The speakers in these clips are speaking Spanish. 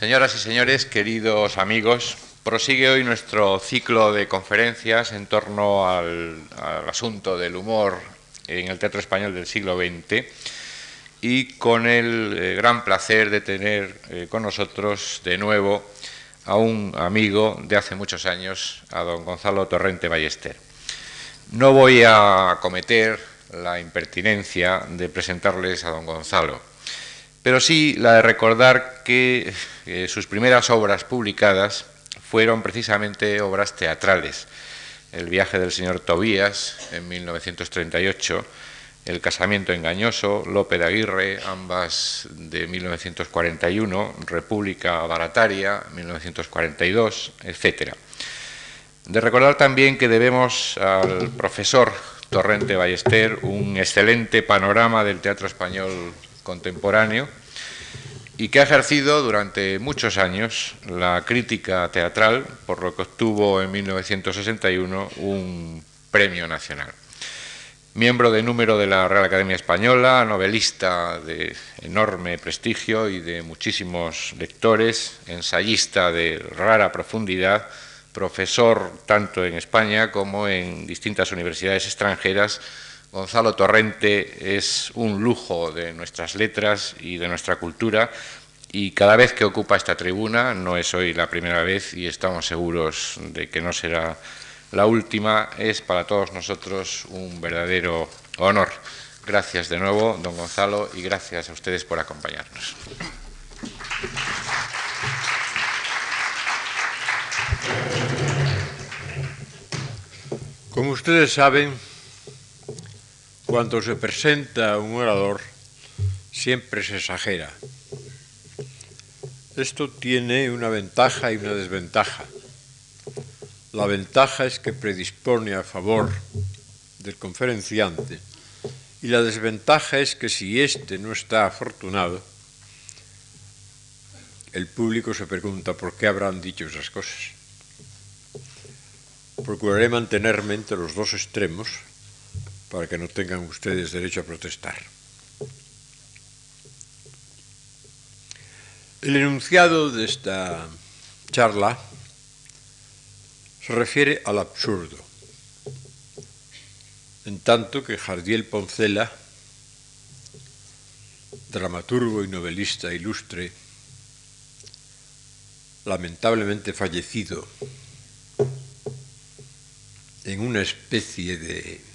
Señoras y señores, queridos amigos, prosigue hoy nuestro ciclo de conferencias en torno al, asunto del humor en el teatro español del siglo XX y con el eh, gran placer de tener eh, con nosotros de nuevo a un amigo de hace muchos años, a don Gonzalo Torrente Ballester. No voy a cometer la impertinencia de presentarles a don Gonzalo pero sí la de recordar que eh, sus primeras obras publicadas fueron precisamente obras teatrales. El viaje del señor Tobías en 1938, El casamiento engañoso, Lope de Aguirre, ambas de 1941, República Barataria, 1942, etc. De recordar también que debemos al profesor Torrente Ballester un excelente panorama del teatro español contemporáneo y que ha ejercido durante muchos años la crítica teatral, por lo que obtuvo en 1961 un premio nacional. Miembro de número de la Real Academia Española, novelista de enorme prestigio y de muchísimos lectores, ensayista de rara profundidad, profesor tanto en España como en distintas universidades extranjeras, Gonzalo Torrente es un lujo de nuestras letras y de nuestra cultura y cada vez que ocupa esta tribuna, no es hoy la primera vez y estamos seguros de que no será la última, es para todos nosotros un verdadero honor. Gracias de nuevo, don Gonzalo, y gracias a ustedes por acompañarnos. Como ustedes saben, cuando se presenta un orador, siempre se exagera. Esto tiene una ventaja y una desventaja. La ventaja es que predispone a favor del conferenciante y la desventaja es que si éste no está afortunado, el público se pregunta por qué habrán dicho esas cosas. Procuraré mantenerme entre los dos extremos para que no tengan ustedes derecho a protestar. El enunciado de esta charla se refiere al absurdo, en tanto que Jardiel Poncela, dramaturgo y novelista ilustre, lamentablemente fallecido en una especie de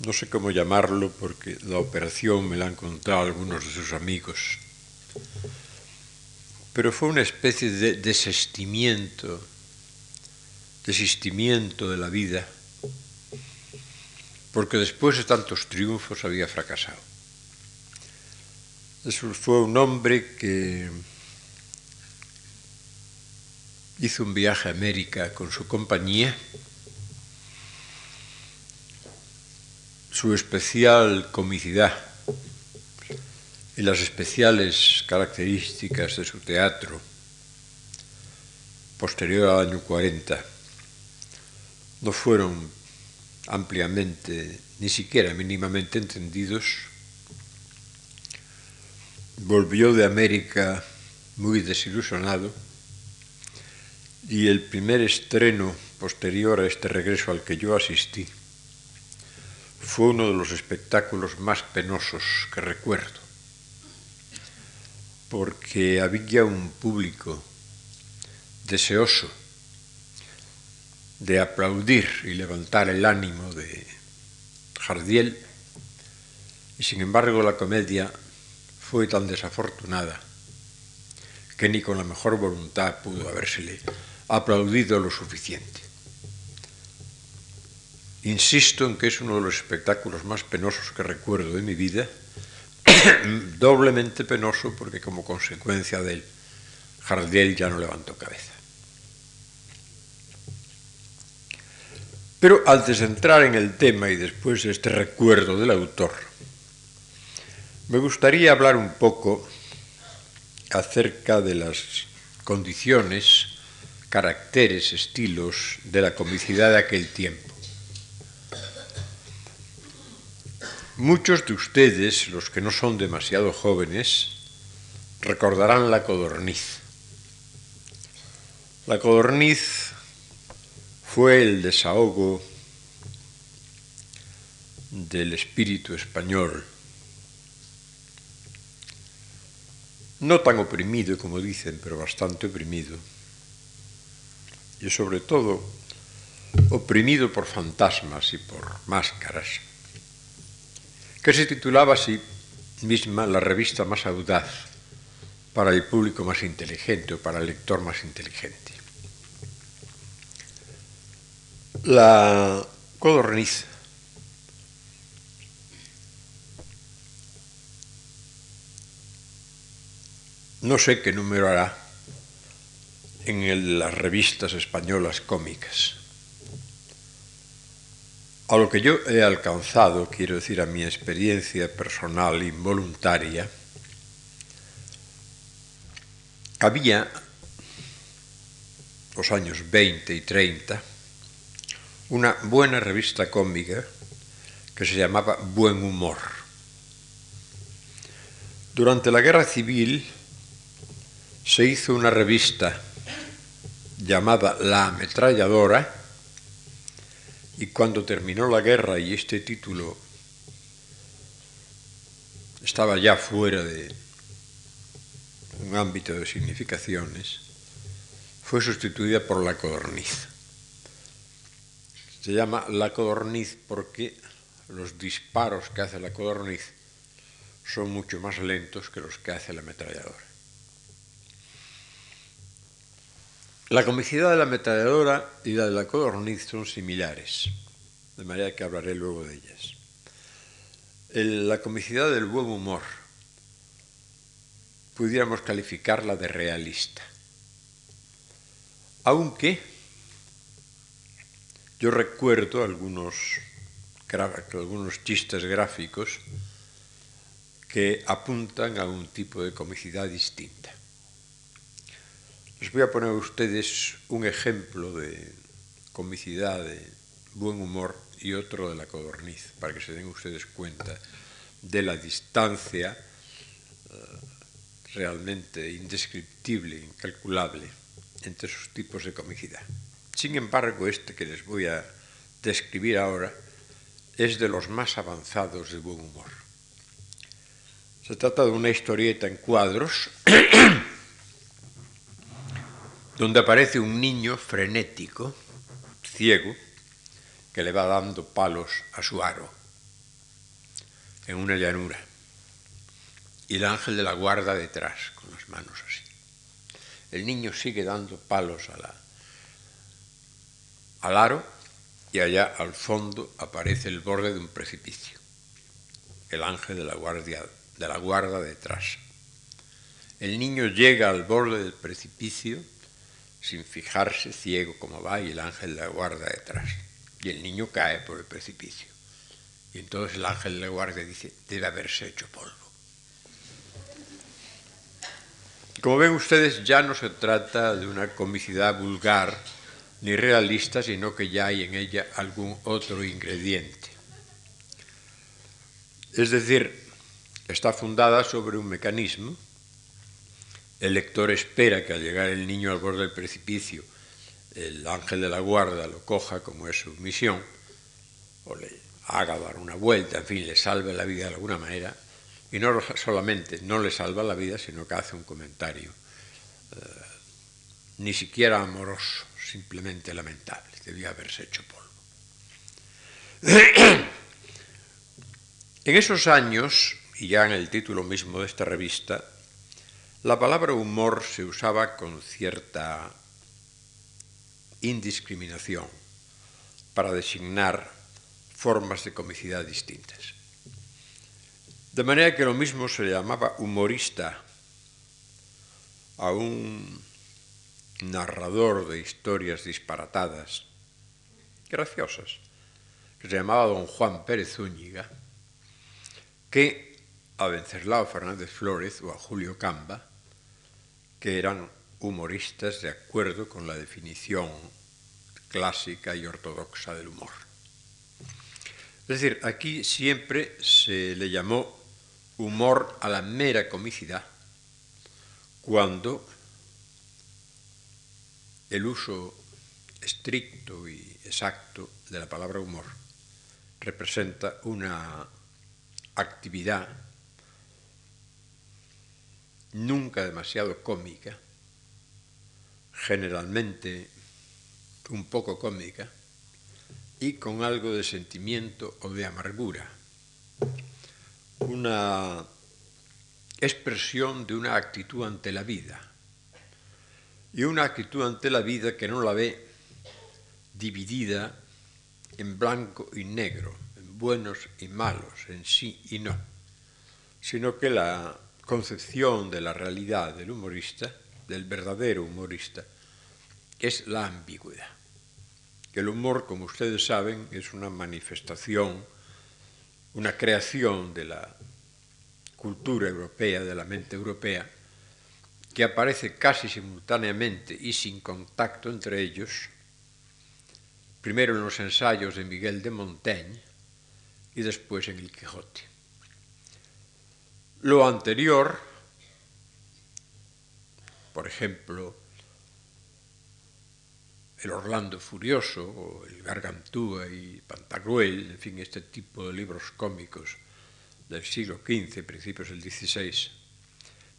no sé cómo llamarlo porque la operación me la han contado algunos de sus amigos, pero fue una especie de desestimiento, desistimiento de la vida, porque después de tantos triunfos había fracasado. Eso fue un hombre que hizo un viaje a América con su compañía, su especial comicidad y las especiales características de su teatro posterior al año 40 no fueron ampliamente, ni siquiera mínimamente entendidos, volvió de América muy desilusionado y el primer estreno posterior a este regreso al que yo asistí fue uno de los espectáculos más penosos que recuerdo, porque había un público deseoso de aplaudir y levantar el ánimo de Jardiel, y sin embargo la comedia fue tan desafortunada que ni con la mejor voluntad pudo habérsele aplaudido lo suficiente. Insisto en que es uno de los espectáculos más penosos que recuerdo de mi vida, doblemente penoso porque como consecuencia de él, Jardiel ya no levantó cabeza. Pero antes de entrar en el tema y después de este recuerdo del autor, me gustaría hablar un poco acerca de las condiciones, caracteres, estilos de la comicidad de aquel tiempo. Muchos de ustedes, los que no son demasiado jóvenes, recordarán la codorniz. La codorniz fue el desahogo del espíritu español, no tan oprimido como dicen, pero bastante oprimido, y sobre todo oprimido por fantasmas y por máscaras que se titulaba así misma la revista más audaz para el público más inteligente o para el lector más inteligente. La codorniz no sé qué número hará en las revistas españolas cómicas. A lo que yo he alcanzado, quiero decir a mi experiencia personal involuntaria, había los años 20 y 30 una buena revista cómica que se llamaba Buen Humor. Durante la Guerra Civil se hizo una revista llamada La Ametralladora, y cuando terminó la guerra y este título estaba ya fuera de un ámbito de significaciones, fue sustituida por la codorniz. Se llama la codorniz porque los disparos que hace la codorniz son mucho más lentos que los que hace la ametralladora. La comicidad de la ametralladora y la de la codorniz son similares, de manera que hablaré luego de ellas. la comicidad del buen humor pudiéramos calificarla de realista. Aunque yo recuerdo algunos, algunos chistes gráficos que apuntan a un tipo de comicidad distinta. Les voy a poner a ustedes un ejemplo de comicidad, de buen humor y otro de la codorniz, para que se den ustedes cuenta de la distancia eh, realmente indescriptible, incalculable entre sus tipos de comicidad. Sin embargo, este que les voy a describir ahora es de los más avanzados de buen humor. Se trata de una historieta en cuadros donde aparece un niño frenético, ciego, que le va dando palos a su aro en una llanura. Y el ángel de la guarda detrás, con las manos así. El niño sigue dando palos a la, al aro y allá al fondo aparece el borde de un precipicio. El ángel de la, guardia, de la guarda detrás. El niño llega al borde del precipicio sin fijarse, ciego como va, y el ángel la guarda detrás. Y el niño cae por el precipicio. Y entonces el ángel le guarda dice, debe haberse hecho polvo. Como ven ustedes, ya no se trata de una comicidad vulgar ni realista, sino que ya hay en ella algún otro ingrediente. Es decir, está fundada sobre un mecanismo el lector espera que al llegar el niño al borde del precipicio, el ángel de la guarda lo coja como es su misión, o le haga dar una vuelta, en fin, le salve la vida de alguna manera, y no solamente no le salva la vida, sino que hace un comentario eh, ni siquiera amoroso, simplemente lamentable, debía haberse hecho polvo. en esos años, y ya en el título mismo de esta revista, la palabra humor se usaba con cierta indiscriminación para designar formas de comicidad distintas. De manera que lo mismo se llamaba humorista a un narrador de historias disparatadas, graciosas, que se llamaba don Juan Pérez Zúñiga, que a Venceslao Fernández Flórez o a Julio Camba que eran humoristas de acuerdo con la definición clásica y ortodoxa del humor. Es decir, aquí siempre se le llamó humor a la mera comicidad cuando el uso estricto y exacto de la palabra humor representa una actividad nunca demasiado cómica, generalmente un poco cómica, y con algo de sentimiento o de amargura. Una expresión de una actitud ante la vida. Y una actitud ante la vida que no la ve dividida en blanco y negro, en buenos y malos, en sí y no, sino que la concepción de la realidad del humorista, del verdadero humorista, es la ambigüedad. El humor, como ustedes saben, es una manifestación, una creación de la cultura europea, de la mente europea, que aparece casi simultáneamente y sin contacto entre ellos, primero en los ensayos de Miguel de Montaigne y después en el Quijote. Lo anterior, por ejemplo, el Orlando Furioso o el Gargantúa y Pantagruel, en fin, este tipo de libros cómicos del siglo XV, principios del XVI,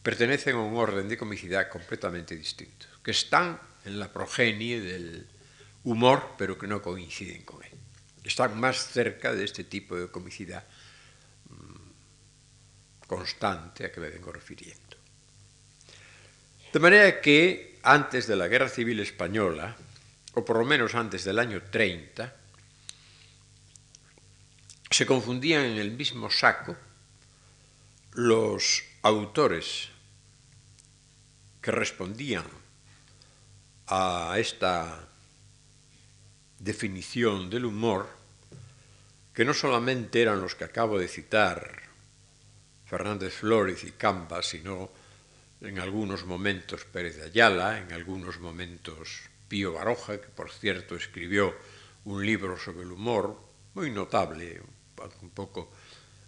pertenecen a un orden de comicidad completamente distinto, que están en la progenie del humor, pero que no coinciden con él. Están más cerca de este tipo de comicidad constante a que me vengo refiriendo. De manera que antes de la Guerra Civil Española, o por lo menos antes del año 30, se confundían en el mismo saco los autores que respondían a esta definición del humor, que no solamente eran los que acabo de citar, Fernández Flores y Camba, sino en algunos momentos Pérez de Ayala, en algunos momentos Pío Baroja, que por cierto escribió un libro sobre el humor muy notable, un poco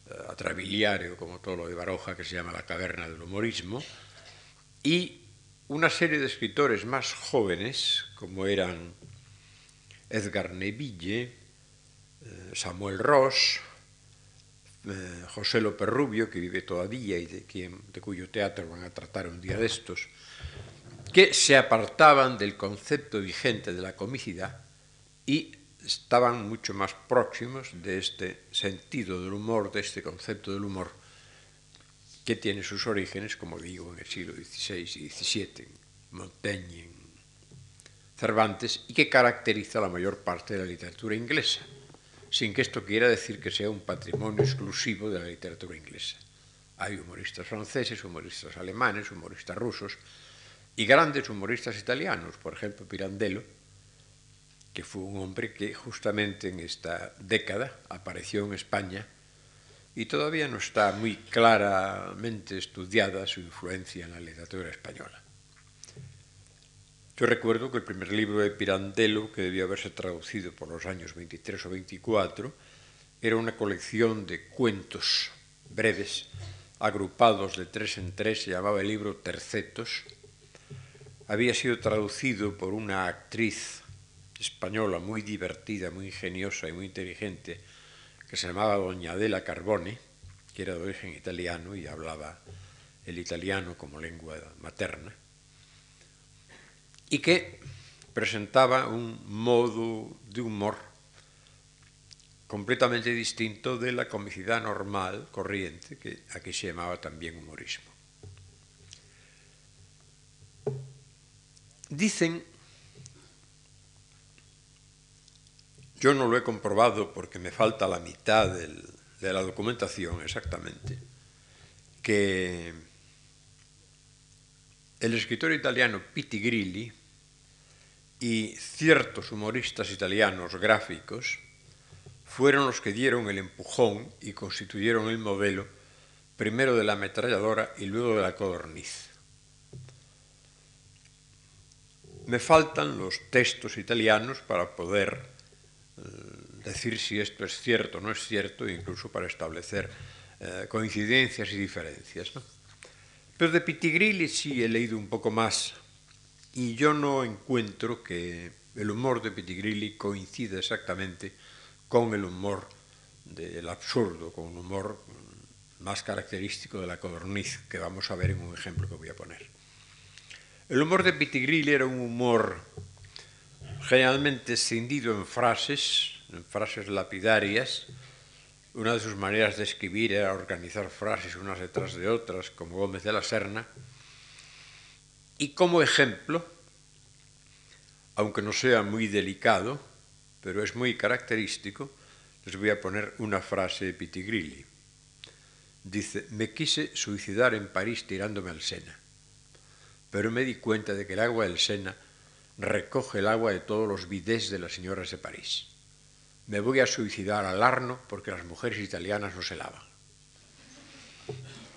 eh, atrabiliario como todo lo de Baroja, que se llama La caverna del humorismo, y una serie de escritores más jóvenes, como eran Edgar Neville, eh, Samuel Ross, eh, José López Rubio, que vive todavía y de, quien, de cuyo teatro van a tratar un día de estos, que se apartaban del concepto vigente de la comicidad y estaban mucho más próximos de este sentido del humor, de este concepto del humor, que tiene sus orígenes, como digo, en el siglo XVI y XVII, Montaigne, Cervantes, y que caracteriza la mayor parte de la literatura inglesa, sin que esto quiera decir que sea un patrimonio exclusivo de la literatura inglesa. Hay humoristas franceses, humoristas alemanes, humoristas rusos y grandes humoristas italianos, por ejemplo Pirandello, que fue un hombre que justamente en esta década apareció en España y todavía no está muy claramente estudiada su influencia en la literatura española. Yo recuerdo que el primer libro de Pirandello, que debió haberse traducido por los años 23 o 24, era una colección de cuentos breves agrupados de tres en tres, se llamaba el libro Tercetos, había sido traducido por una actriz española muy divertida, muy ingeniosa y muy inteligente, que se llamaba Doña Adela Carbone, que era de origen italiano y hablaba el italiano como lengua materna, y que presentaba un modo de humor completamente distinto de la comicidad normal, corriente, que aquí se llamaba también humorismo. Dicen, yo no lo he comprobado porque me falta la mitad de la documentación exactamente, que el escritor italiano Pitti Grilli y ciertos humoristas italianos gráficos fueron los que dieron el empujón y constituyeron el modelo primero de la ametralladora y luego de la codorniz. Me faltan los textos italianos para poder eh, decir si esto es cierto o no es cierto, incluso para establecer eh, coincidencias y diferencias. Pero de Pitigrilli sí he leído un poco más y yo no encuentro que el humor de Pitigrilli coincida exactamente con el humor del absurdo, con un humor más característico de la codorniz, que vamos a ver en un ejemplo que voy a poner. El humor de Pitigrilli era un humor generalmente escindido en frases, en frases lapidarias. Una de sus maneras de escribir era organizar frases unas detrás de otras, como Gómez de la Serna. Y como ejemplo, aunque no sea muy delicado, pero es muy característico, les voy a poner una frase de Pitigrilli. Dice, me quise suicidar en París tirándome al Sena, pero me di cuenta de que el agua del Sena recoge el agua de todos los bidés de las señoras de París. Me voy a suicidar al Arno porque las mujeres italianas no se lavan.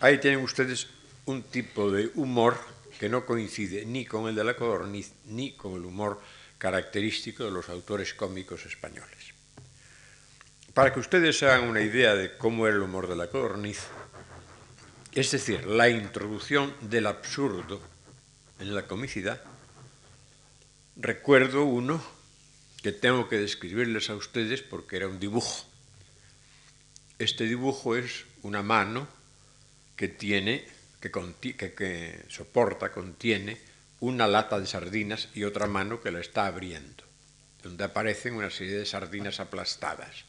Ahí tienen ustedes un tipo de humor que no coincide ni con el de la codorniz ni con el humor característico de los autores cómicos españoles. Para que ustedes se hagan una idea de cómo era el humor de la codorniz, es decir, la introducción del absurdo en la comicidad, recuerdo uno que tengo que describirles a ustedes porque era un dibujo. Este dibujo es una mano que tiene, que, soporta, contiene una lata de sardinas y otra mano que la está abriendo, donde aparecen una serie de sardinas aplastadas.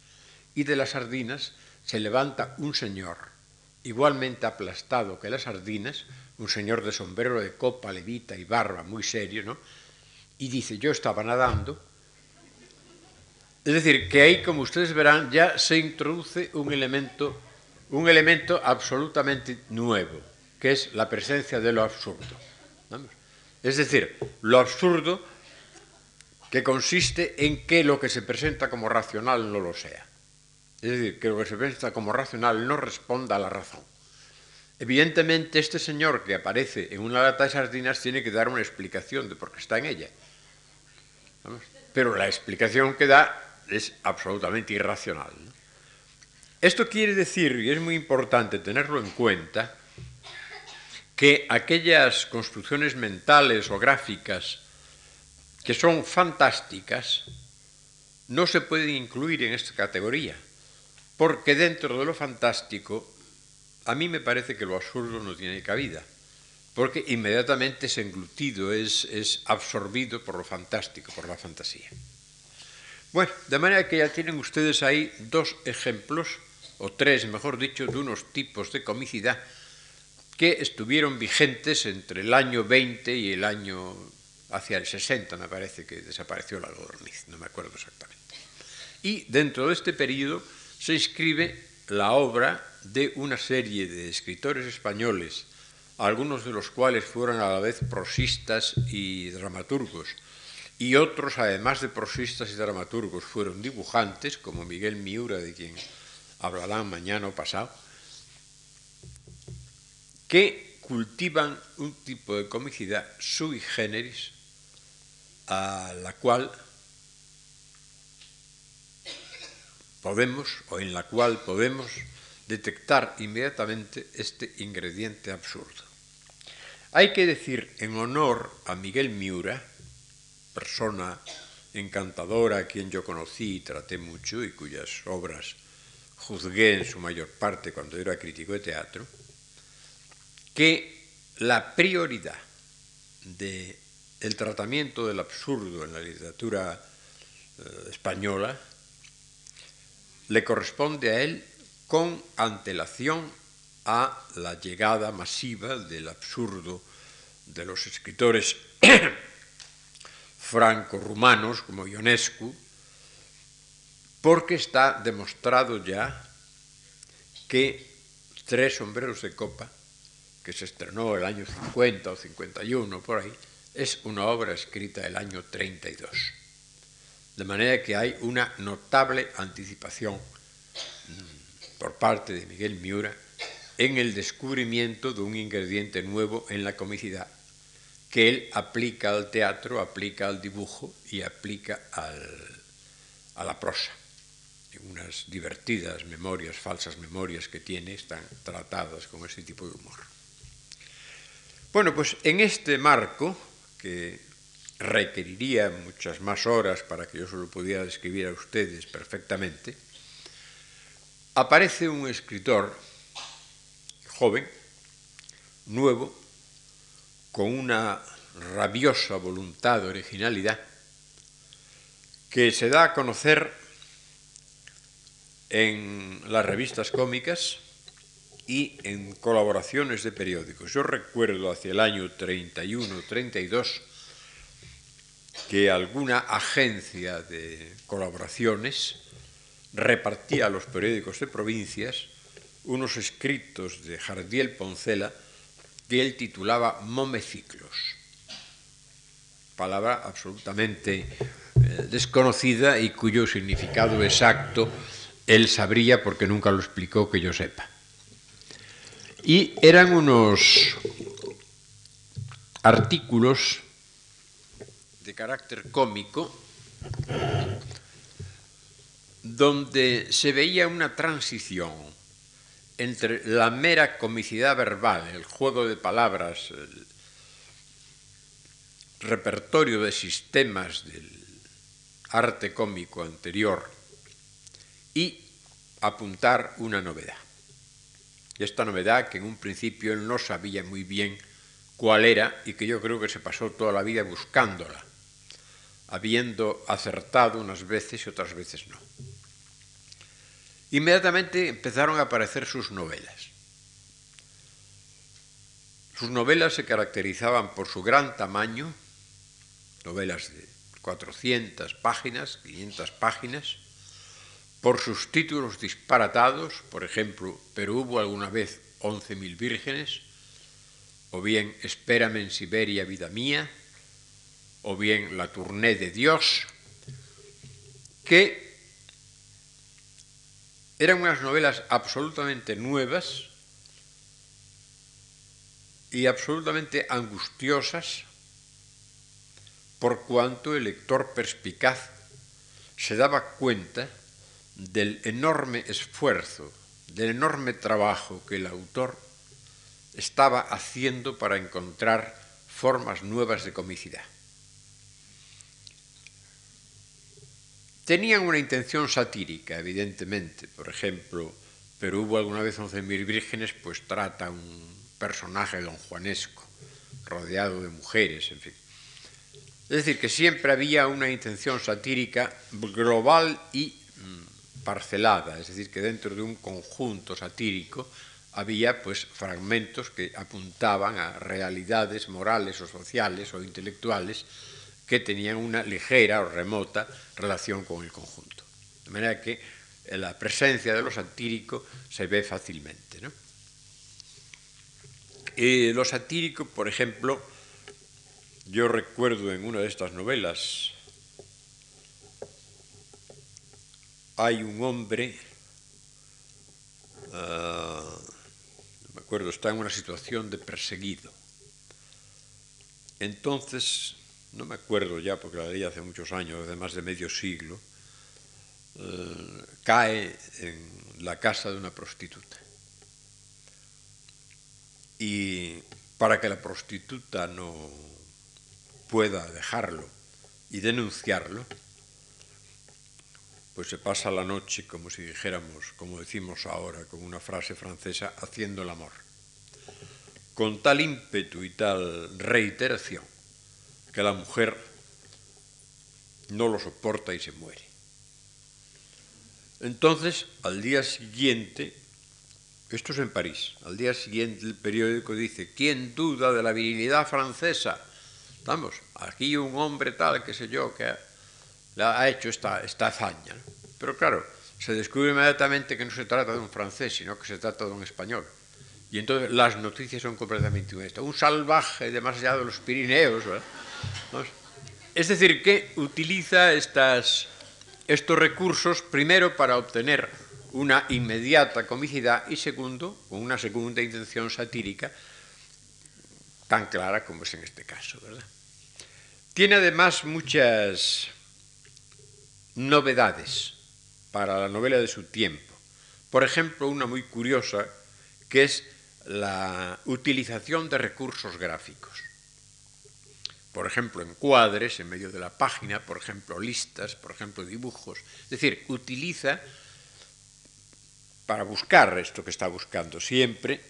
Y de las sardinas se levanta un señor, igualmente aplastado que las sardinas, un señor de sombrero de copa, levita y barba, muy serio, ¿no? y dice, yo estaba nadando. Es decir, que ahí, como ustedes verán, ya se introduce un elemento, un elemento absolutamente nuevo, que es la presencia de lo absurdo. Es decir, lo absurdo que consiste en que lo que se presenta como racional no lo sea. Es decir, que lo que se presenta como racional no responda a la razón. Evidentemente, este señor que aparece en una lata de sardinas tiene que dar una explicación de por qué está en ella. Pero la explicación que da es absolutamente irracional. Esto quiere decir, y es muy importante tenerlo en cuenta, que aquellas construcciones mentales o gráficas que son fantásticas no se pueden incluir en esta categoría, porque dentro de lo fantástico a mí me parece que lo absurdo no tiene cabida porque inmediatamente es englutido, es, es absorbido por lo fantástico, por la fantasía. Bueno, de manera que ya tienen ustedes ahí dos ejemplos, o tres, mejor dicho, de unos tipos de comicidad que estuvieron vigentes entre el año 20 y el año hacia el 60, me parece que desapareció la godorniz, no me acuerdo exactamente. Y dentro de este periodo se inscribe la obra de una serie de escritores españoles algunos de los cuales fueron a la vez prosistas y dramaturgos, y otros, además de prosistas y dramaturgos, fueron dibujantes, como Miguel Miura, de quien hablarán mañana o pasado, que cultivan un tipo de comicidad sui generis a la cual podemos, o en la cual podemos detectar inmediatamente este ingrediente absurdo. Hay que decir en honor a Miguel Miura, persona encantadora a quien yo conocí y traté mucho y cuyas obras juzgué en su mayor parte cuando era crítico de teatro, que la prioridad del tratamiento del absurdo en la literatura eh, española le corresponde a él con antelación a la llegada masiva del absurdo de los escritores franco-rumanos como Ionescu, porque está demostrado ya que Tres sombreros de copa, que se estrenó el año 50 o 51 por ahí, es una obra escrita el año 32. De manera que hay una notable anticipación mm, por parte de Miguel Miura en el descubrimiento de un ingrediente nuevo en la comicidad que él aplica al teatro, aplica al dibujo y aplica a la prosa. unas divertidas memorias, falsas memorias que tiene, están tratadas con ese tipo de humor. Bueno, pues en este marco, que requeriría muchas más horas para que yo se lo pudiera describir a ustedes perfectamente, aparece un escritor joven, nuevo, con una rabiosa voluntad de originalidad, que se da a conocer en las revistas cómicas y en colaboraciones de periódicos. Yo recuerdo hacia el año 31-32 que alguna agencia de colaboraciones repartía a los periódicos de provincias unos escritos de Jardiel Poncela que él titulaba Momeciclos, palabra absolutamente eh, desconocida y cuyo significado exacto él sabría porque nunca lo explicó que yo sepa. Y eran unos artículos de carácter cómico donde se veía una transición entre la mera comicidad verbal, el juego de palabras, el repertorio de sistemas del arte cómico anterior y apuntar una novedad. Y esta novedad que en un principio él no sabía muy bien cuál era y que yo creo que se pasó toda la vida buscándola, habiendo acertado unas veces y otras veces no. Inmediatamente empezaron a aparecer sus novelas. Sus novelas se caracterizaban por su gran tamaño, novelas de 400 páginas, 500 páginas, por sus títulos disparatados, por ejemplo, pero hubo alguna vez 11.000 vírgenes, o bien Espérame en Siberia, vida mía, o bien La tournée de Dios, que eran unas novelas absolutamente nuevas y absolutamente angustiosas por cuanto el lector perspicaz se daba cuenta del enorme esfuerzo, del enorme trabajo que el autor estaba haciendo para encontrar formas nuevas de comicidad. Tenían una intención satírica, evidentemente. Por ejemplo, pero hubo alguna vez once mil vírgenes, pues trata un personaje don Juanesco, rodeado de mujeres, en fin. Es decir, que siempre había una intención satírica global y mm, parcelada, es decir, que dentro de un conjunto satírico había pues fragmentos que apuntaban a realidades morales o sociales o intelectuales que tenían una ligera o remota relación con el conjunto. De manera que la presencia de lo satírico se ve fácilmente. ¿no? Y lo satírico, por ejemplo, yo recuerdo en una de estas novelas, hay un hombre, uh, no me acuerdo, está en una situación de perseguido. Entonces no me acuerdo ya porque la leí hace muchos años, hace más de medio siglo, eh, cae en la casa de una prostituta. Y para que la prostituta no pueda dejarlo y denunciarlo, pues se pasa la noche, como si dijéramos, como decimos ahora, con una frase francesa, haciendo el amor, con tal ímpetu y tal reiteración que la mujer no lo soporta y se muere. Entonces, al día siguiente, esto es en París, al día siguiente el periódico dice, ¿quién duda de la virilidad francesa? Vamos, aquí un hombre tal, qué sé yo, que ha hecho esta, esta hazaña. Pero claro, se descubre inmediatamente que no se trata de un francés, sino que se trata de un español. Y entonces las noticias son completamente honestas. Un salvaje de más allá de los Pirineos. Es decir, que utiliza estas, estos recursos primero para obtener una inmediata comicidad y segundo, con una segunda intención satírica tan clara como es en este caso. Tiene además muchas novedades para la novela de su tiempo. Por ejemplo, una muy curiosa que es la utilización de recursos gráficos. Por ejemplo, encuadres en medio de la página, por ejemplo, listas, por ejemplo, dibujos. Es decir, utiliza para buscar esto que está buscando siempre,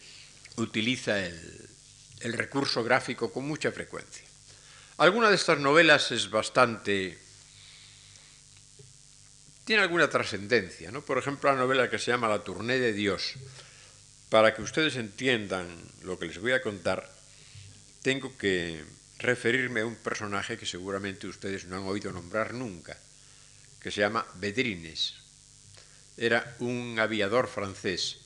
utiliza el, el recurso gráfico con mucha frecuencia. Alguna de estas novelas es bastante... tiene alguna trascendencia, ¿no? Por ejemplo, la novela que se llama La Tournée de Dios. Para que ustedes entiendan lo que les voy a contar, tengo que referirme a un personaje que seguramente ustedes no han oído nombrar nunca, que se llama Bedrines. Era un aviador francés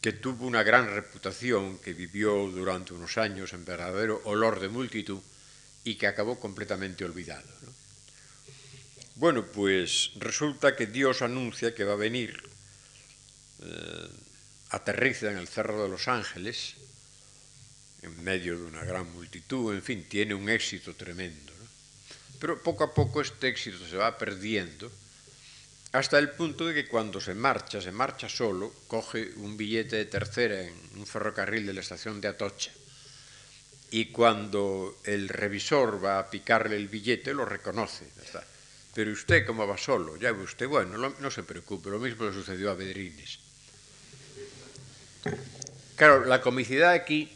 que tuvo una gran reputación, que vivió durante unos años en verdadero olor de multitud y que acabó completamente olvidado. Bueno, pues resulta que Dios anuncia que va a venir, eh, aterriza en el Cerro de los Ángeles, en medio de una gran multitud, en fin, tiene un éxito tremendo. Pero poco a poco este éxito se va perdiendo hasta el punto de que cuando se marcha, se marcha solo, coge un billete de tercera en un ferrocarril de la estación de Atocha. Y cuando el revisor va a picarle el billete, lo reconoce. Pero usted, ¿cómo va solo? Ya ve usted, bueno, no se preocupe, lo mismo le sucedió a Bedrines. Claro, la comicidad aquí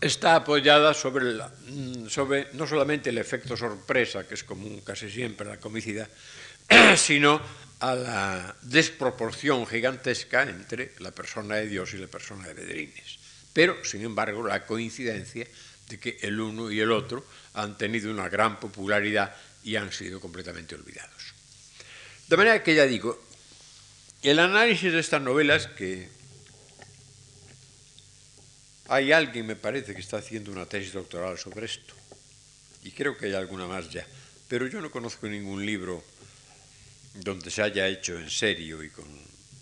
está apoyada sobre, mm, no solamente el efecto sorpresa, que es común casi siempre a la comicidad, sino a la desproporción gigantesca entre la persona de Dios y la persona de Bedrines. Pero, sin embargo, la coincidencia de que el uno y el otro han tenido una gran popularidad y han sido completamente olvidados. De manera que ya digo, el análisis de estas novelas que hay alguien, me parece, que está haciendo una tesis doctoral sobre esto. Y creo que hay alguna más ya. Pero yo no conozco ningún libro donde se haya hecho en serio y con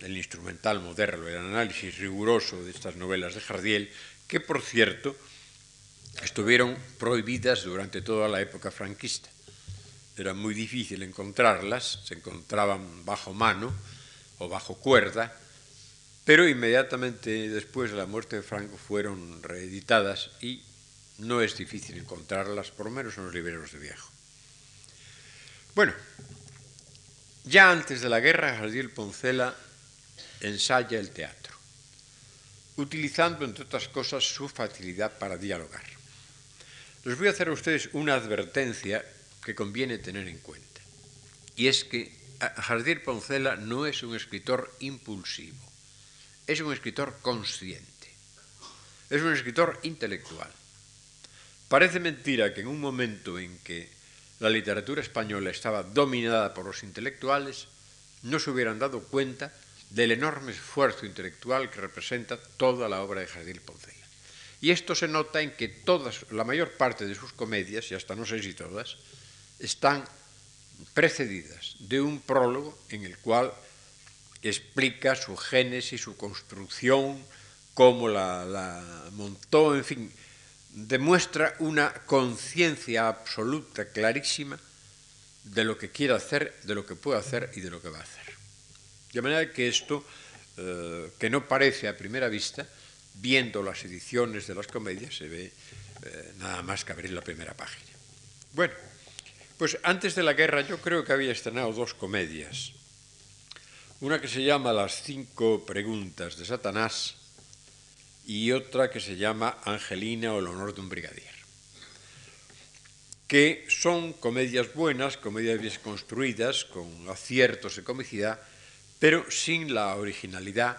el instrumental moderno, el análisis riguroso de estas novelas de Jardiel, que por cierto estuvieron prohibidas durante toda la época franquista. Era muy difícil encontrarlas, se encontraban bajo mano o bajo cuerda, pero inmediatamente después de la muerte de Franco fueron reeditadas y no es difícil encontrarlas, por lo menos en los libreros de viejo. Bueno, ya antes de la guerra, Jardiel Poncela ensaya el teatro, utilizando, entre otras cosas, su facilidad para dialogar. Les voy a hacer a ustedes una advertencia que conviene tener en cuenta, y es que Jardiel Poncela no es un escritor impulsivo es un escritor consciente, es un escritor intelectual. Parece mentira que en un momento en que la literatura española estaba dominada por los intelectuales, no se hubieran dado cuenta del enorme esfuerzo intelectual que representa toda la obra de Jardín Poncela. Y esto se nota en que todas, la mayor parte de sus comedias, y hasta no sé si todas, están precedidas de un prólogo en el cual explica su génesis, su construcción, cómo la, montó, en fin, demuestra una conciencia absoluta, clarísima, de lo que quiere hacer, de lo que puede hacer y de lo que va a hacer. De manera que esto, eh, que no parece a primera vista, viendo las ediciones de las comedias, se ve eh, nada más que abrir la primera página. Bueno, pues antes de la guerra yo creo que había estrenado dos comedias. Una que se llama Las cinco preguntas de Satanás y otra que se llama Angelina o el honor de un brigadier, que son comedias buenas, comedias bien construidas, con aciertos de comicidad, pero sin la originalidad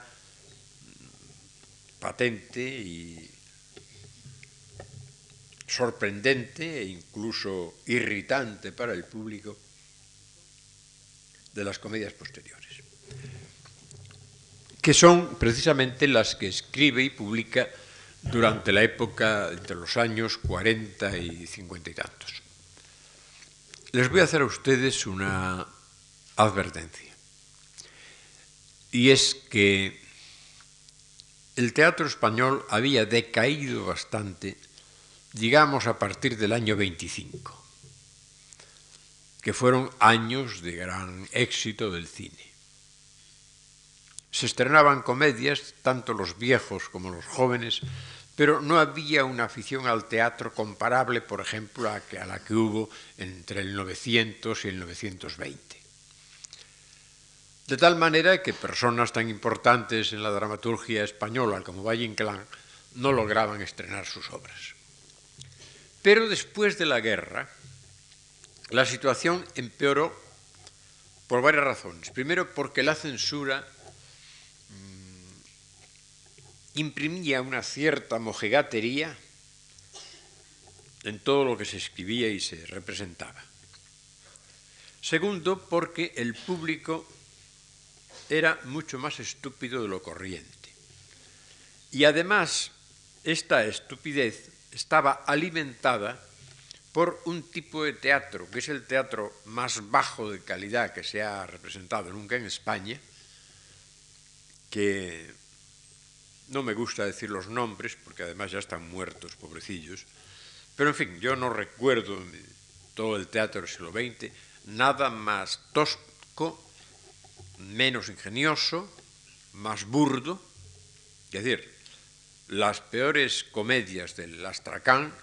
patente y sorprendente e incluso irritante para el público de las comedias posteriores que son precisamente las que escribe y publica durante la época entre los años 40 y 50 y tantos. Les voy a hacer a ustedes una advertencia. Y es que el teatro español había decaído bastante, digamos, a partir del año 25. que fueron años de gran éxito del cine. Se estrenaban comedias, tanto los viejos como los jóvenes, pero no había una afición al teatro comparable, por ejemplo, a, la que hubo entre el 900 y el 920. De tal manera que personas tan importantes en la dramaturgia española como Valle Inclán no lograban estrenar sus obras. Pero después de la guerra, la situación empeoró por varias razones. Primero, porque la censura mm, imprimía una cierta mojegatería en todo lo que se escribía y se representaba. Segundo, porque el público era mucho más estúpido de lo corriente. Y además, esta estupidez estaba alimentada por un tipo de teatro, que es el teatro más bajo de calidad que se ha representado nunca en España, que no me gusta decir los nombres, porque además ya están muertos, pobrecillos, pero en fin, yo no recuerdo todo el teatro del siglo XX, nada más tosco menos ingenioso, más burdo, es decir, las peores comedias del Astracán,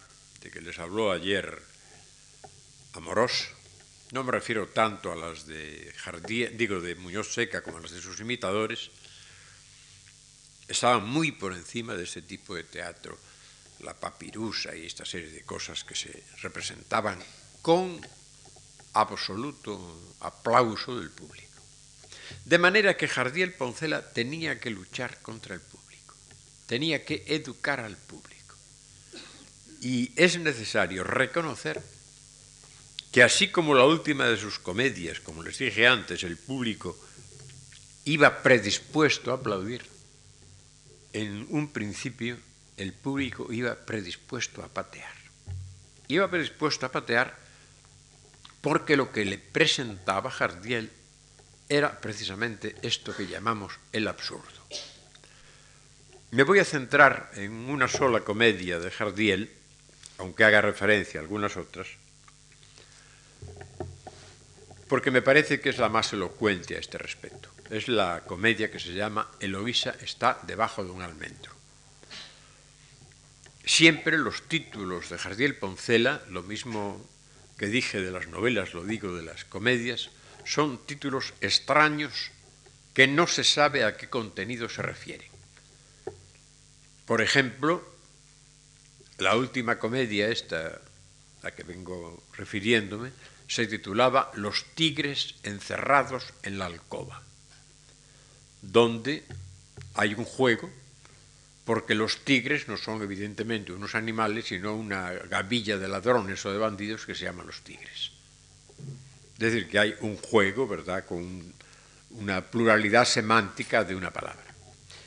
de que les habló ayer Amorós, no me refiero tanto a las de Jardí, digo de Muñoz Seca como a las de sus imitadores, estaban muy por encima de ese tipo de teatro, la papirusa y esta serie de cosas que se representaban con absoluto aplauso del público. De manera que Jardiel Poncela tenía que luchar contra el público, tenía que educar al público. Y es necesario reconocer que así como la última de sus comedias, como les dije antes, el público iba predispuesto a aplaudir, en un principio el público iba predispuesto a patear. Iba predispuesto a patear porque lo que le presentaba Jardiel era precisamente esto que llamamos el absurdo. Me voy a centrar en una sola comedia de Jardiel, aunque haga referencia a algunas otras, porque me parece que es la más elocuente a este respecto. Es la comedia que se llama Eloísa está debajo de un almendro. Siempre los títulos de Jardiel Poncela, lo mismo que dije de las novelas, lo digo de las comedias, son títulos extraños que no se sabe a qué contenido se refieren. Por ejemplo, la última comedia, esta a la que vengo refiriéndome, se titulaba Los tigres encerrados en la alcoba, donde hay un juego, porque los tigres no son evidentemente unos animales, sino una gavilla de ladrones o de bandidos que se llaman los tigres. Es decir, que hay un juego, ¿verdad?, con una pluralidad semántica de una palabra.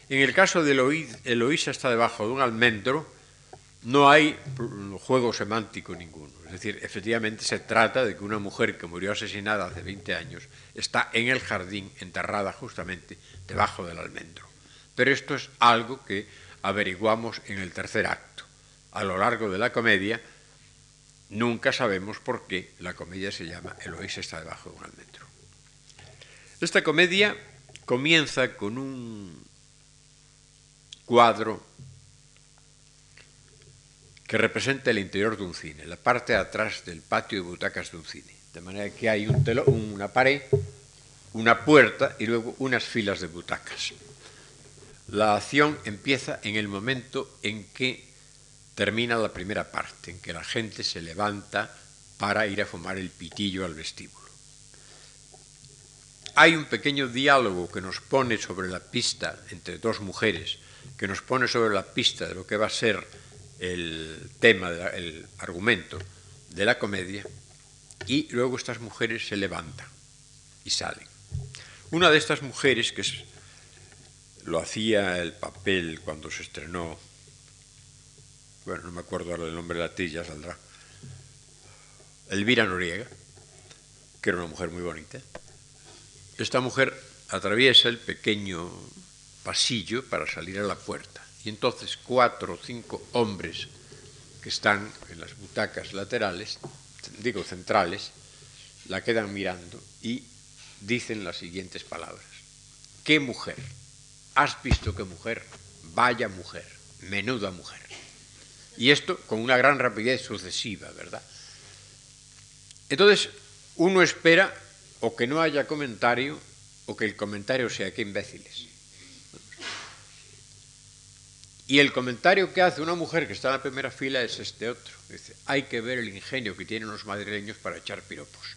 En el caso de Eloísa está debajo de un almendro, no hay juego semántico ninguno. Es decir, efectivamente se trata de que una mujer que murió asesinada hace 20 años está en el jardín, enterrada justamente debajo del almendro. Pero esto es algo que averiguamos en el tercer acto. A lo largo de la comedia, Nunca sabemos por qué la comedia se llama Eloís está debajo de un almendro. Esta comedia comienza con un cuadro que representa el interior de un cine, la parte de atrás del patio de butacas de un cine. De manera que hay un una pared, una puerta y luego unas filas de butacas. La acción empieza en el momento en que termina la primera parte, en que la gente se levanta para ir a fumar el pitillo al vestíbulo. Hay un pequeño diálogo que nos pone sobre la pista entre dos mujeres, que nos pone sobre la pista de lo que va a ser el tema, el argumento de la comedia, y luego estas mujeres se levantan y salen. Una de estas mujeres, que lo hacía el papel cuando se estrenó bueno, no me acuerdo ahora el nombre de la ya saldrá, Elvira Noriega, que era una mujer muy bonita. Esta mujer atraviesa el pequeño pasillo para salir a la puerta. Y entonces cuatro o cinco hombres que están en las butacas laterales, digo centrales, la quedan mirando y dicen las siguientes palabras. ¿Qué mujer? ¿Has visto qué mujer? Vaya mujer, menuda mujer. Y esto con una gran rapidez sucesiva, ¿verdad? Entonces, uno espera o que no haya comentario o que el comentario sea que imbéciles. Y el comentario que hace una mujer que está en la primera fila es este otro. Dice, hay que ver el ingenio que tienen los madrileños para echar piropos.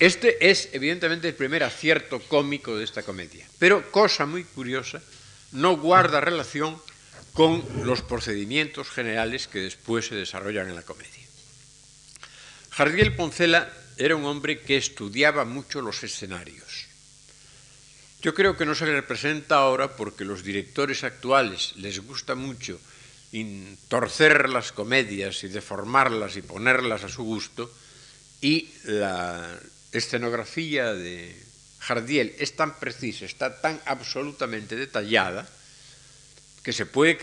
Este es evidentemente el primer acierto cómico de esta comedia. Pero, cosa muy curiosa, no guarda relación con los procedimientos generales que después se desarrollan en la comedia. Jardiel Poncela era un hombre que estudiaba mucho los escenarios. Yo creo que no se le representa ahora porque los directores actuales les gusta mucho torcer las comedias y deformarlas y ponerlas a su gusto y la escenografía de Jardiel es tan precisa, está tan absolutamente detallada que se puede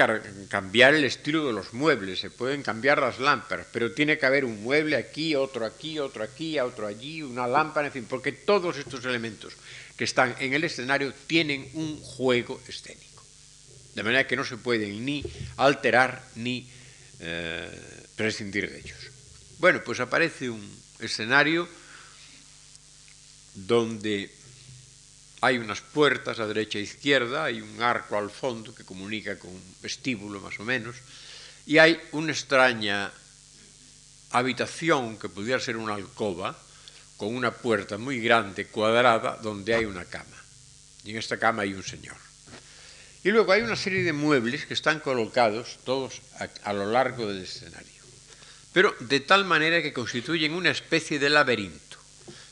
cambiar el estilo de los muebles, se pueden cambiar las lámparas, pero tiene que haber un mueble aquí, otro aquí, otro aquí, otro allí, una lámpara, en fin, porque todos estos elementos que están en el escenario tienen un juego escénico. De manera que no se pueden ni alterar ni eh, prescindir de ellos. Bueno, pues aparece un escenario donde hay unas puertas a derecha e izquierda, hay un arco al fondo que comunica con un vestíbulo más o menos, y hay una extraña habitación que pudiera ser una alcoba, con una puerta muy grande, cuadrada, donde hay una cama. Y en esta cama hay un señor. Y luego hay una serie de muebles que están colocados todos a, lo largo del escenario, pero de tal manera que constituyen una especie de laberinto.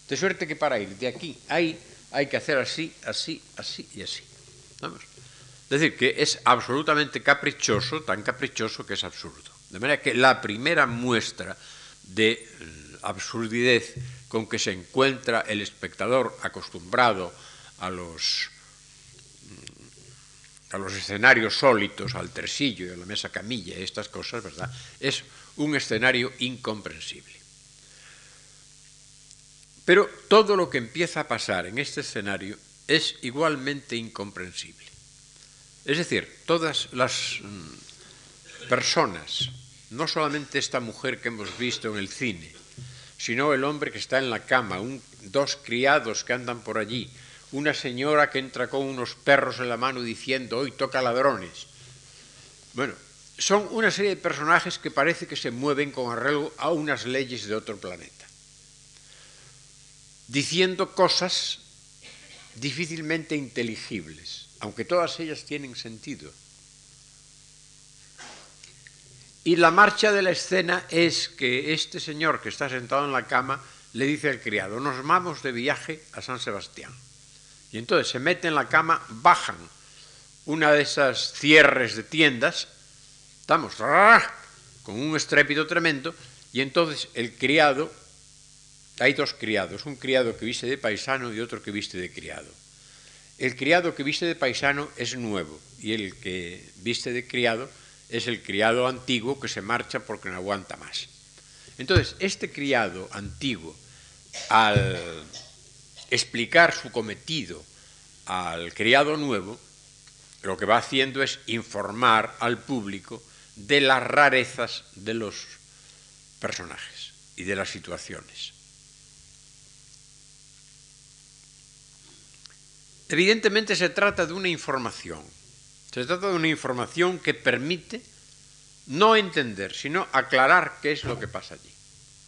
De suerte que para ir de aquí ahí hay que hacer así, así, así y así. Es decir, que es absolutamente caprichoso, tan caprichoso que es absurdo. De manera que la primera muestra de absurdidez con que se encuentra el espectador acostumbrado a los, a los escenarios sólitos, al tresillo y a la mesa camilla estas cosas, ¿verdad? Es un escenario incomprensible. Pero todo lo que empieza a pasar en este escenario es igualmente incomprensible. Es decir, todas las mm, personas, no solamente esta mujer que hemos visto en el cine, sino el hombre que está en la cama, dos criados que andan por allí, una señora que entra con unos perros en la mano diciendo hoy toca ladrones. Bueno, son una serie de personajes que parece que se mueven con arreglo a unas leyes de otro planeta diciendo cosas difícilmente inteligibles, aunque todas ellas tienen sentido. Y la marcha de la escena es que este señor que está sentado en la cama le dice al criado, nos vamos de viaje a San Sebastián. Y entonces se mete en la cama, bajan una de esas cierres de tiendas, estamos con un estrépito tremendo, y entonces el criado hay dos criados, un criado que viste de paisano y otro que viste de criado. El criado que viste de paisano es nuevo y el que viste de criado es el criado antiguo que se marcha porque no aguanta más. Entonces, este criado antiguo, al explicar su cometido al criado nuevo, lo que va haciendo es informar al público de las rarezas de los personajes y de las situaciones. Evidentemente se trata de una información. Se trata de una información que permite no entender, sino aclarar qué es lo que pasa allí.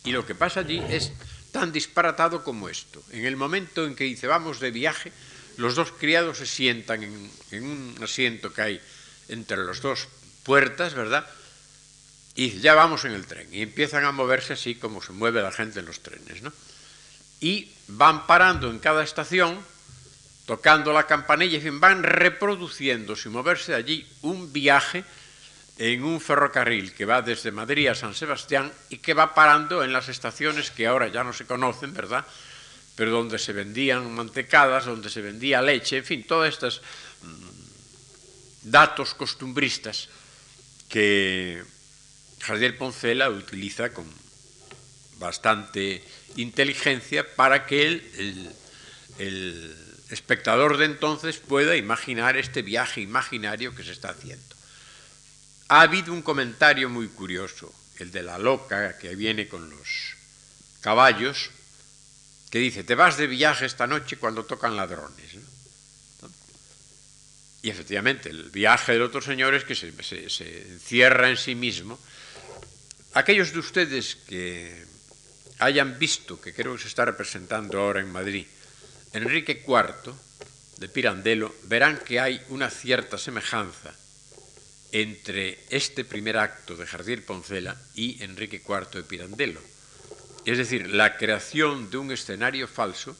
Y lo que pasa allí es tan disparatado como esto. En el momento en que dice vamos de viaje, los dos criados se sientan en, un asiento que hay entre las dos puertas, ¿verdad? Y ya vamos en el tren. Y empiezan a moverse así como se mueve la gente en los trenes, ¿no? Y van parando en cada estación tocando la campanilla, en fin, van reproduciendo sin moverse de allí un viaje en un ferrocarril que va desde Madrid a San Sebastián y que va parando en las estaciones que ahora ya no se conocen, ¿verdad? Pero donde se vendían mantecadas, donde se vendía leche, en fin, todos estos mm, datos costumbristas que Javier Poncela utiliza con bastante inteligencia para que el, el espectador de entonces pueda imaginar este viaje imaginario que se está haciendo. Ha habido un comentario muy curioso, el de la loca que viene con los caballos, que dice, te vas de viaje esta noche cuando tocan ladrones. Y efectivamente, el viaje del otro señor es que se, se encierra en sí mismo. Aquellos de ustedes que hayan visto, que creo que se está representando ahora en Madrid, Enrique IV de Pirandello, verán que hay una cierta semejanza entre este primer acto de Jardiel Poncela y Enrique IV de Pirandello. Es decir, la creación de un escenario falso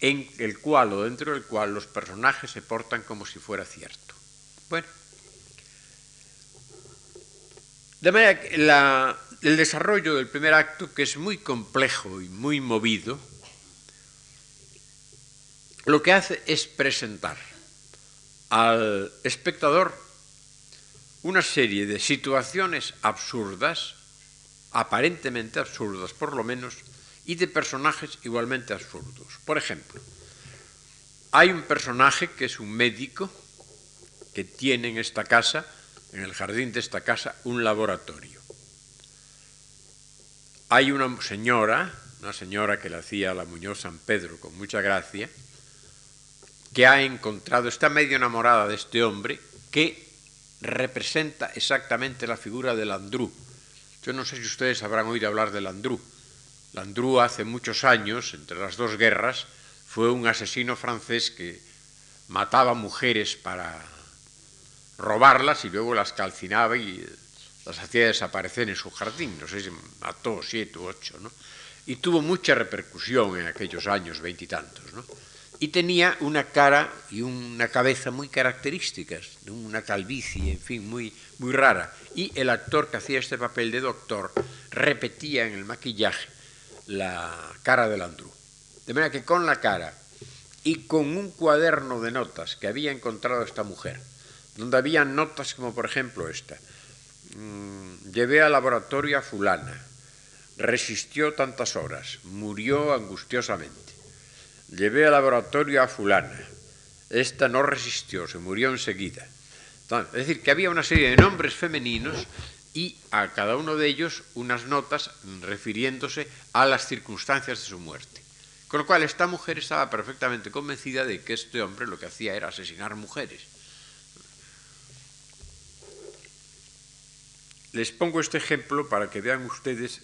en el cual o dentro del cual los personajes se portan como si fuera cierto. Bueno, de manera que el desarrollo del primer acto, que es muy complejo y muy movido, lo que hace es presentar al espectador una serie de situaciones absurdas, aparentemente absurdas por lo menos, y de personajes igualmente absurdos. Por ejemplo, hay un personaje que es un médico que tiene en esta casa, en el jardín de esta casa, un laboratorio. Hay una señora, una señora que le hacía la Muñoz San Pedro con mucha gracia, que ha encontrado, está medio enamorada de este hombre que representa exactamente la figura de Landru. Yo no sé si ustedes habrán oído hablar de Landru. Landru hace muchos años, entre las dos guerras, fue un asesino francés que mataba mujeres para robarlas y luego las calcinaba y las hacía desaparecer en su jardín. No sé si mató siete u ocho, ¿no? Y tuvo mucha repercusión en aquellos años, veintitantos, ¿no? Y tenía una cara y una cabeza muy características, una calvicie, en fin, muy, muy rara. Y el actor que hacía este papel de doctor repetía en el maquillaje la cara del Andrew. De manera que con la cara y con un cuaderno de notas que había encontrado esta mujer, donde había notas como por ejemplo esta, mm, llevé al laboratorio a fulana, resistió tantas horas, murió angustiosamente Llevé al laboratorio a fulana. Esta no resistió, se murió enseguida. es decir, que había una serie de nombres femeninos y a cada uno de ellos unas notas refiriéndose a las circunstancias de su muerte. Con lo cual esta mujer estaba perfectamente convencida de que este hombre lo que hacía era asesinar mujeres. Les pongo este ejemplo para que vean ustedes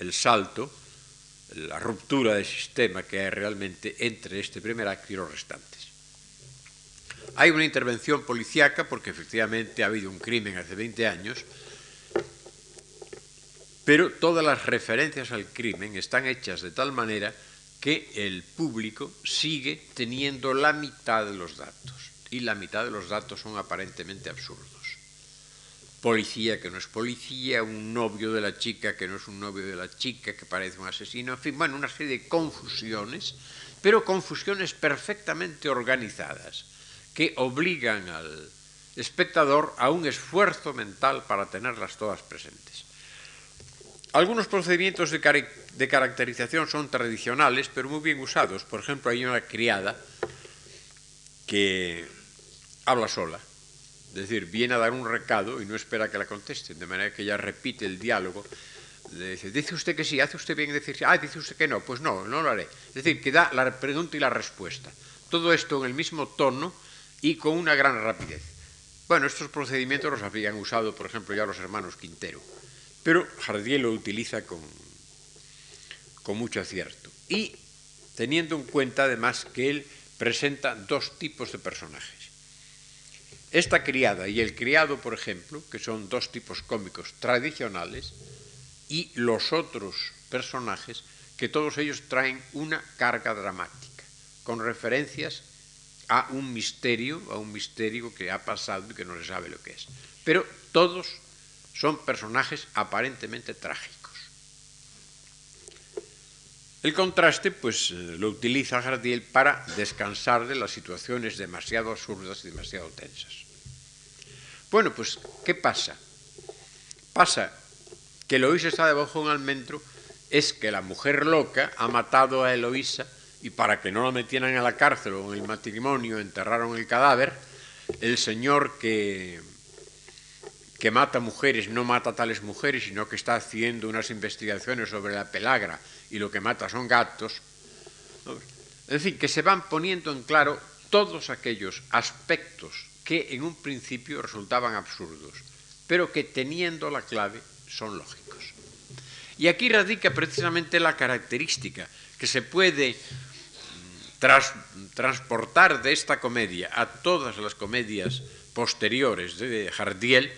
el salto la ruptura del sistema que hay realmente entre este primer acto y los restantes. Hay una intervención policíaca porque efectivamente ha habido un crimen hace 20 años, pero todas las referencias al crimen están hechas de tal manera que el público sigue teniendo la mitad de los datos y la mitad de los datos son aparentemente absurdos policía que no es policía, un novio de la chica que no es un novio de la chica, que parece un asesino, en fin, bueno, una serie de confusiones, pero confusiones perfectamente organizadas, que obligan al espectador a un esfuerzo mental para tenerlas todas presentes. Algunos procedimientos de, de caracterización son tradicionales, pero muy bien usados. Por ejemplo, hay una criada que habla sola es decir, viene a dar un recado y no espera que la contesten, de manera que ella repite el diálogo. Le dice, dice usted que sí, hace usted bien decir sí, ah, dice usted que no, pues no, no lo haré. Es decir, que da la pregunta y la respuesta. Todo esto en el mismo tono y con una gran rapidez. Bueno, estos procedimientos los habían usado, por ejemplo, ya los hermanos Quintero, pero Jardiel lo utiliza con, con mucho acierto. Y teniendo en cuenta además que él presenta dos tipos de personajes. Esta criada y el criado, por ejemplo, que son dos tipos cómicos tradicionales, y los otros personajes, que todos ellos traen una carga dramática, con referencias a un misterio, a un misterio que ha pasado y que no se sabe lo que es. Pero todos son personajes aparentemente trágicos. El contraste, pues, lo utiliza Jardiel para descansar de las situaciones demasiado absurdas y demasiado tensas. Bueno, pues, ¿qué pasa? Pasa que Lois está debajo de un almendro es que la mujer loca ha matado a Eloísa y para que no la metieran a la cárcel o en el matrimonio enterraron el cadáver, el señor que, que mata mujeres no mata tales mujeres, sino que está haciendo unas investigaciones sobre la pelagra y lo que mata son gatos. En fin, que se van poniendo en claro todos aquellos aspectos que en un principio resultaban absurdos, pero que teniendo la clave son lógicos. Y aquí radica precisamente la característica que se puede tras, transportar de esta comedia a todas las comedias posteriores de Jardiel,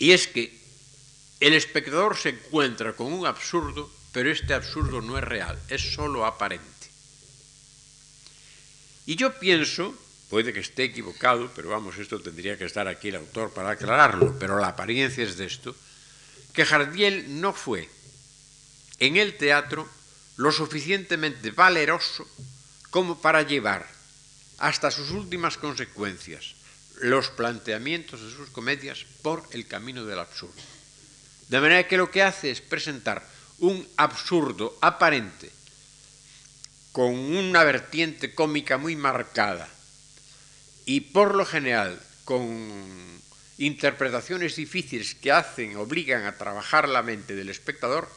y es que el espectador se encuentra con un absurdo, pero este absurdo no es real, es sólo aparente. Y yo pienso, puede que esté equivocado, pero vamos, esto tendría que estar aquí el autor para aclararlo, pero la apariencia es de esto, que Jardiel no fue en el teatro lo suficientemente valeroso como para llevar hasta sus últimas consecuencias los planteamientos de sus comedias por el camino del absurdo. De manera que lo que hace es presentar un absurdo aparente con una vertiente cómica muy marcada y por lo general con interpretaciones difíciles que hacen, obligan a trabajar la mente del espectador,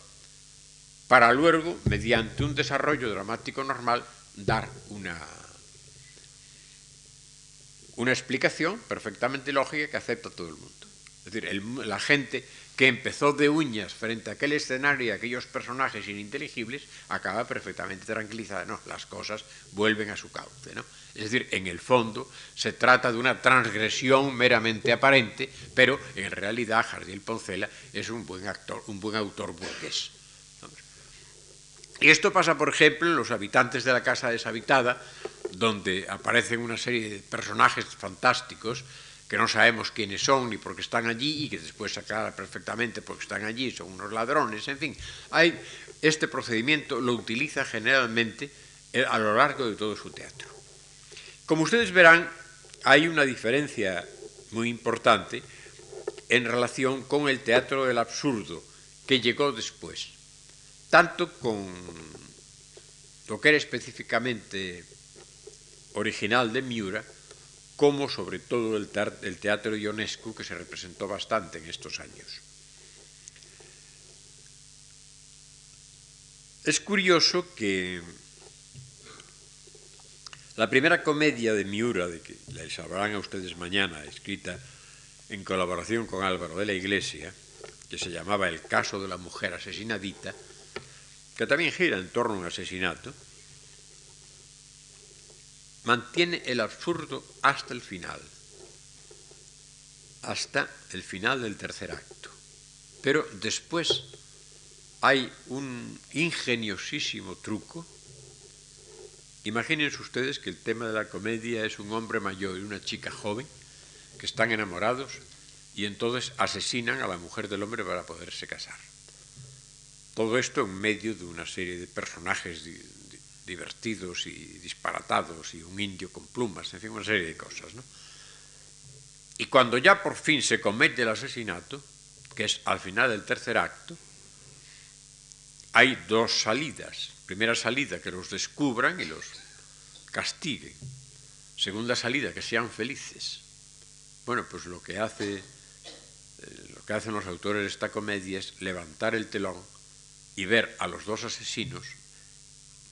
para luego, mediante un desarrollo dramático normal, dar una, una explicación perfectamente lógica que acepta todo el mundo. Es decir, la gente que empezó de uñas frente a aquel escenario y a aquellos personajes ininteligibles, acaba perfectamente tranquilizada. No, las cosas vuelven a su cauce. ¿no? Es decir, en el fondo se trata de una transgresión meramente aparente, pero en realidad Jardiel Poncela es un buen actor, un buen autor burgués. Y esto pasa, por ejemplo, en Los habitantes de la casa deshabitada, donde aparecen una serie de personajes fantásticos que no sabemos quiénes son ni por qué están allí y que después se aclara perfectamente porque están allí, son unos ladrones, en fin. Hay, este procedimiento lo utiliza generalmente eh, a lo largo de todo su teatro. Como ustedes verán, hay una diferencia muy importante en relación con el teatro del absurdo que llegó después tanto con lo que era específicamente original de Miura, como sobre todo el, teatro ionesco que se representó bastante en estos años. Es curioso que la primera comedia de Miura, de que la sabrán a ustedes mañana, escrita en colaboración con Álvaro de la Iglesia, que se llamaba El caso de la mujer asesinadita, que también gira en torno a un asesinato, mantiene el absurdo hasta el final, hasta el final del tercer acto. Pero después hay un ingeniosísimo truco. Imagínense ustedes que el tema de la comedia es un hombre mayor y una chica joven que están enamorados y entonces asesinan a la mujer del hombre para poderse casar. Todo esto en medio de una serie de personajes divertidos y disparatados y un indio con plumas, en fin, una serie de cosas. ¿no? Y cuando ya por fin se comete el asesinato, que es al final del tercer acto, hay dos salidas. Primera salida, que los descubran y los castiguen. Segunda salida, que sean felices. Bueno, pues lo que hace eh, lo que hacen los autores de esta comedia es levantar el telón y ver a los dos asesinos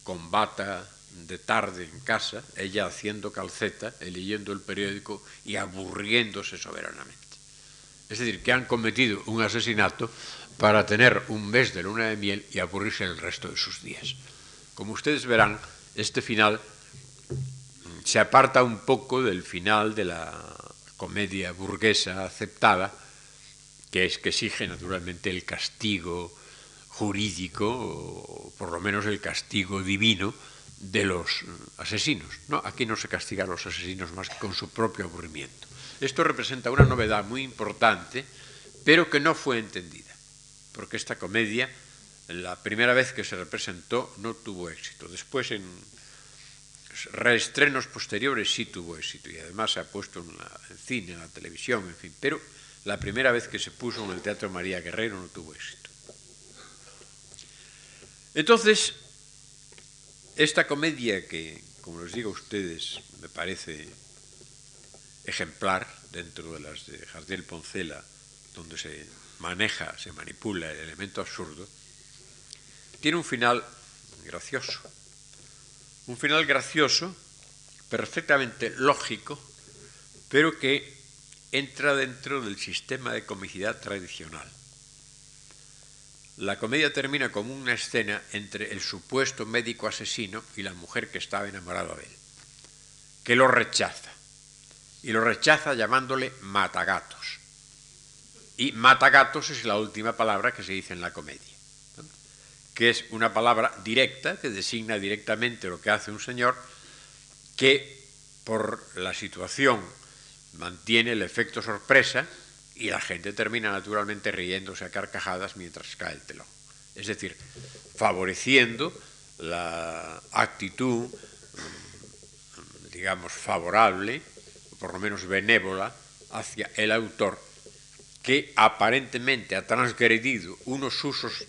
con bata de tarde en casa, ella haciendo calceta, leyendo el periódico y aburriéndose soberanamente. Es decir, que han cometido un asesinato para tener un mes de luna de miel y aburrirse el resto de sus días. Como ustedes verán, este final se aparta un poco del final de la comedia burguesa aceptada, que es que exige naturalmente el castigo jurídico, o por lo menos el castigo divino de los asesinos. ¿no? Aquí no se castiga a los asesinos más que con su propio aburrimiento. Esto representa una novedad muy importante, pero que no fue entendida, porque esta comedia, la primera vez que se representó, no tuvo éxito. Después, en reestrenos posteriores, sí tuvo éxito, y además se ha puesto en, en cine, en la televisión, en fin, pero la primera vez que se puso en el Teatro María Guerrero no tuvo éxito. Entonces, esta comedia que, como les digo a ustedes, me parece ejemplar dentro de las de Jardiel Poncela, donde se maneja, se manipula el elemento absurdo, tiene un final gracioso. Un final gracioso, perfectamente lógico, pero que entra dentro del sistema de comicidad tradicional. La comedia termina como una escena entre el supuesto médico asesino y la mujer que estaba enamorada de él, que lo rechaza. Y lo rechaza llamándole matagatos. Y matagatos es la última palabra que se dice en la comedia que es una palabra directa que designa directamente lo que hace un señor que por la situación mantiene el efecto sorpresa y la gente termina naturalmente riéndose a carcajadas mientras cae el telón. Es decir, favoreciendo la actitud, digamos, favorable, por lo menos benévola, hacia el autor que aparentemente ha transgredido unos usos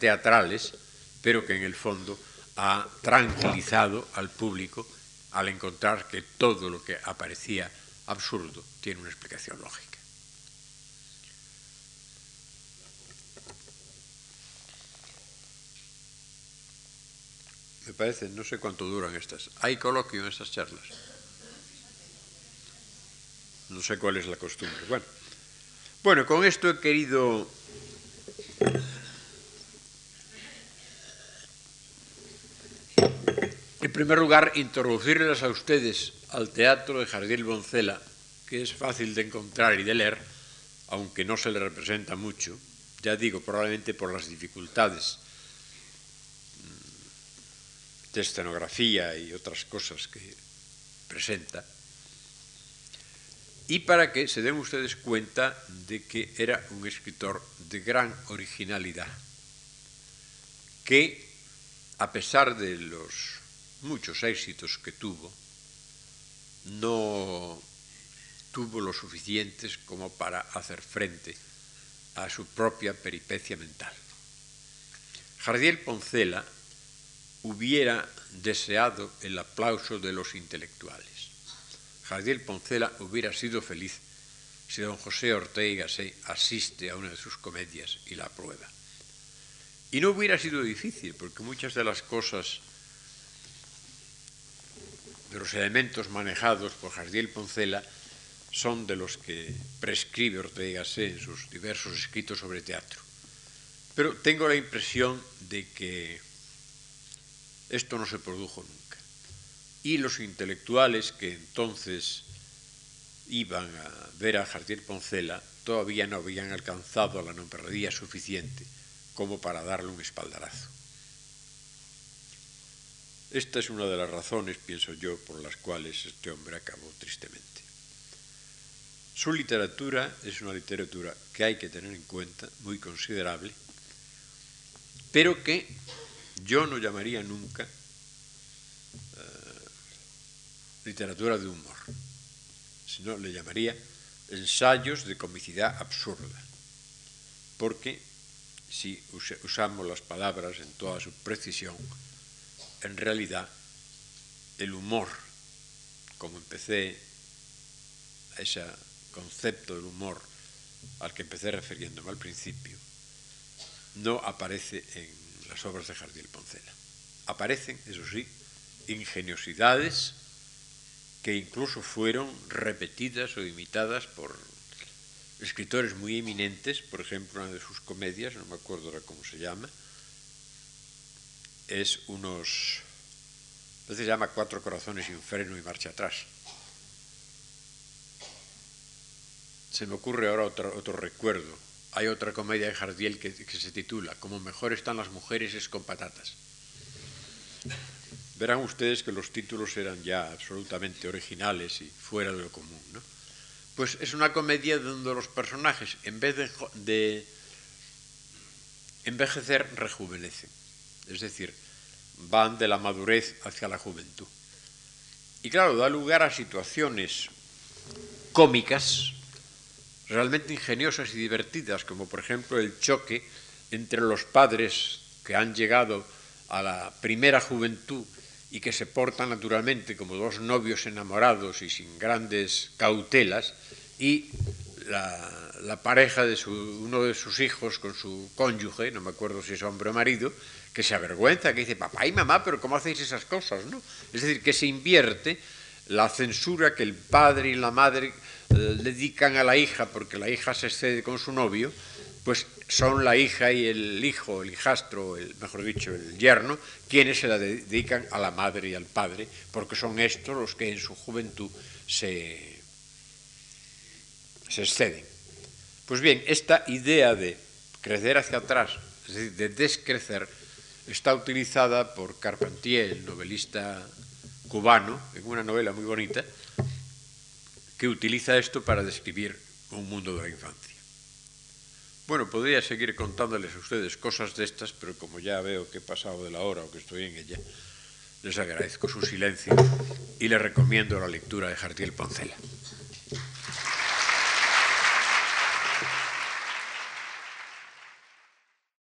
teatrales, pero que en el fondo ha tranquilizado al público al encontrar que todo lo que aparecía absurdo tiene una explicación lógica. Me parece, no sé cuánto duran estas. ¿Hay coloquio en estas charlas? No sé cuál es la costumbre. Bueno. Bueno, con esto he querido en primer lugar introducirles a ustedes al teatro de Jardiel Boncela, que es fácil de encontrar y de leer, aunque no se le representa mucho, ya digo, probablemente por las dificultades de escenografía y otras cosas que presenta y para que se den ustedes cuenta de que era un escritor de gran originalidad, que a pesar de los muchos éxitos que tuvo, no tuvo lo suficientes como para hacer frente a su propia peripecia mental. Jardiel Poncela hubiera deseado el aplauso de los intelectuales Jardiel Poncela hubiera sido feliz si don José Ortega se asiste a una de sus comedias y la aprueba. Y no hubiera sido difícil, porque muchas de las cosas, de los elementos manejados por Jardiel Poncela, son de los que prescribe Ortega en sus diversos escritos sobre teatro. Pero tengo la impresión de que esto no se produjo nunca y los intelectuales que entonces iban a ver a Jardiel Poncela todavía no habían alcanzado la nombradía suficiente como para darle un espaldarazo. Esta es una de las razones, pienso yo, por las cuales este hombre acabó tristemente. Su literatura es una literatura que hay que tener en cuenta, muy considerable, pero que yo no llamaría nunca literatura de humor, sino le llamaría ensayos de comicidad absurda, porque si usamos las palabras en toda su precisión, en realidad el humor, como empecé a ese concepto del humor al que empecé refiriéndome al principio, no aparece en las obras de Jardiel Poncela. Aparecen, eso sí, ingeniosidades que incluso fueron repetidas o imitadas por escritores muy eminentes, por ejemplo, una de sus comedias, no me acuerdo ahora cómo se llama, es unos, veces se llama Cuatro corazones un freno y marcha atrás. Se me ocurre ahora otro, otro recuerdo. Hay otra comedia de Jardiel que, se titula Como mejor están las mujeres es con patatas verán ustedes que los títulos eran ya absolutamente originales y fuera de lo común. ¿no? Pues es una comedia donde los personajes, en vez de, de envejecer, rejuvenecen. Es decir, van de la madurez hacia la juventud. Y claro, da lugar a situaciones cómicas, realmente ingeniosas y divertidas, como por ejemplo el choque entre los padres que han llegado a la primera juventud y que se portan naturalmente como dos novios enamorados y sin grandes cautelas, y la, pareja de uno de sus hijos con su cónyuge, no me acuerdo si es hombre o marido, que se avergüenza, que dice, papá y mamá, pero ¿cómo hacéis esas cosas? ¿no? Es decir, que se invierte la censura que el padre y la madre eh, dedican a la hija porque la hija se excede con su novio, pues son la hija y el hijo, el hijastro, el, mejor dicho, el yerno, quienes se la dedican a la madre y al padre, porque son estos los que en su juventud se, se exceden. Pues bien, esta idea de crecer hacia atrás, es decir, de descrecer, está utilizada por Carpentier, el novelista cubano, en una novela muy bonita, que utiliza esto para describir un mundo de la infancia. Bueno, podría seguir contándoles a ustedes cosas de estas, pero como ya veo que he pasado de la hora o que estoy en ella, les agradezco su silencio y les recomiendo la lectura de Jardiel Poncela.